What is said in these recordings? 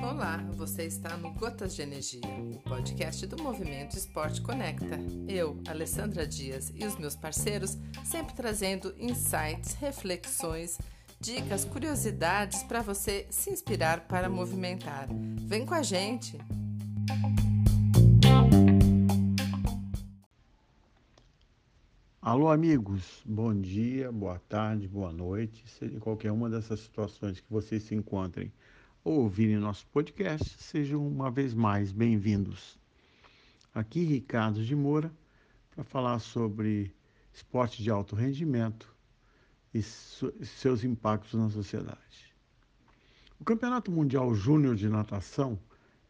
Olá, você está no Gotas de Energia, o podcast do Movimento Esporte Conecta. Eu, Alessandra Dias e os meus parceiros sempre trazendo insights, reflexões, dicas, curiosidades para você se inspirar para movimentar. Vem com a gente! Alô, amigos, bom dia, boa tarde, boa noite, seja qualquer uma dessas situações que vocês se encontrem ou ouvirem nosso podcast, sejam uma vez mais bem-vindos. Aqui Ricardo de Moura para falar sobre esporte de alto rendimento e seus impactos na sociedade. O Campeonato Mundial Júnior de Natação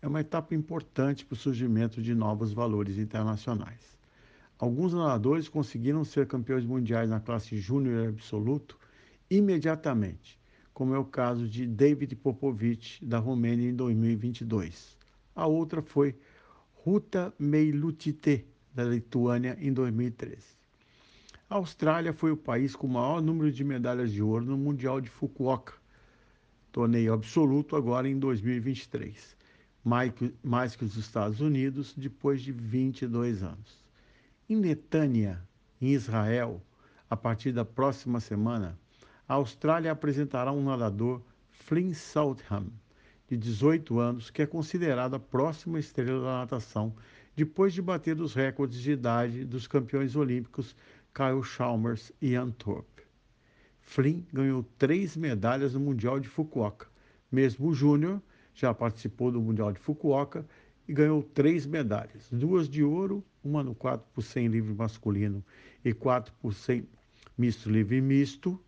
é uma etapa importante para o surgimento de novos valores internacionais. Alguns nadadores conseguiram ser campeões mundiais na classe júnior absoluto imediatamente, como é o caso de David Popovic, da Romênia, em 2022. A outra foi Ruta Meilutite, da Lituânia, em 2013. A Austrália foi o país com o maior número de medalhas de ouro no Mundial de Fukuoka, torneio absoluto agora em 2023, mais que, os Estados Unidos, depois de 22 anos. Em Netânia, em Israel, a partir da próxima semana, a Austrália apresentará um nadador, Flynn Southam, de 18 anos, que é considerado a próxima estrela da natação, depois de bater os recordes de idade dos campeões olímpicos Kyle Chalmers e Ian Thorpe. Flynn ganhou três medalhas no Mundial de Fukuoka. Mesmo o Júnior já participou do Mundial de Fukuoka e ganhou três medalhas: duas de ouro, uma no 4 por 100 livre masculino e 4 por 100 misto livre misto,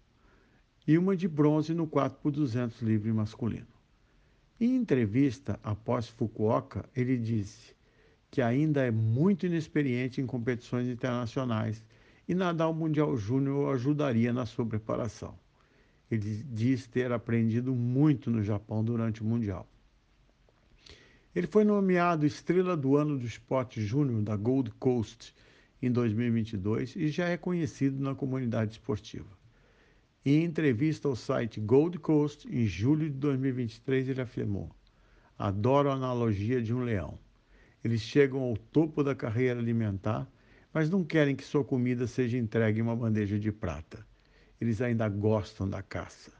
e uma de bronze no 4 por 200 livre masculino. Em entrevista após Fukuoka, ele disse que ainda é muito inexperiente em competições internacionais e nadar o Mundial Júnior ajudaria na sua preparação. Ele diz ter aprendido muito no Japão durante o Mundial. Ele foi nomeado Estrela do Ano do Esporte Júnior da Gold Coast em 2022 e já é conhecido na comunidade esportiva. Em entrevista ao site Gold Coast, em julho de 2023, ele afirmou: Adoro a analogia de um leão. Eles chegam ao topo da carreira alimentar, mas não querem que sua comida seja entregue em uma bandeja de prata. Eles ainda gostam da caça.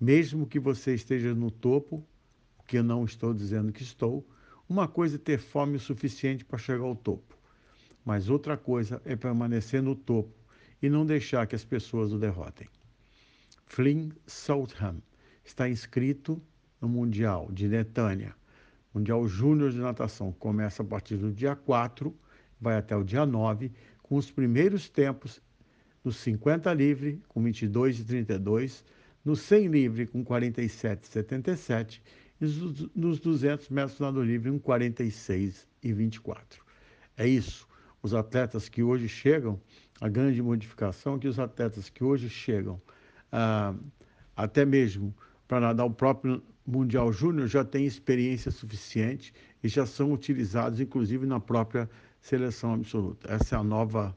Mesmo que você esteja no topo, que eu não estou dizendo que estou, uma coisa é ter fome o suficiente para chegar ao topo, mas outra coisa é permanecer no topo e não deixar que as pessoas o derrotem. Flynn Southam está inscrito no Mundial de Netânia. Mundial Júnior de Natação começa a partir do dia 4, vai até o dia 9, com os primeiros tempos no 50 livre, com 22 e 32, no 100 livre, com 47 e 77 e nos 200 metros nado livre, 1,46 e 24. É isso. Os atletas que hoje chegam, a grande modificação é que os atletas que hoje chegam, ah, até mesmo para nadar o próprio Mundial Júnior, já têm experiência suficiente e já são utilizados, inclusive, na própria seleção absoluta. Essa é a nova,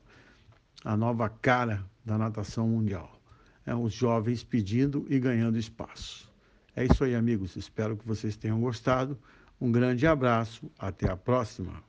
a nova cara da natação mundial. É os jovens pedindo e ganhando espaço. É isso aí, amigos. Espero que vocês tenham gostado. Um grande abraço. Até a próxima.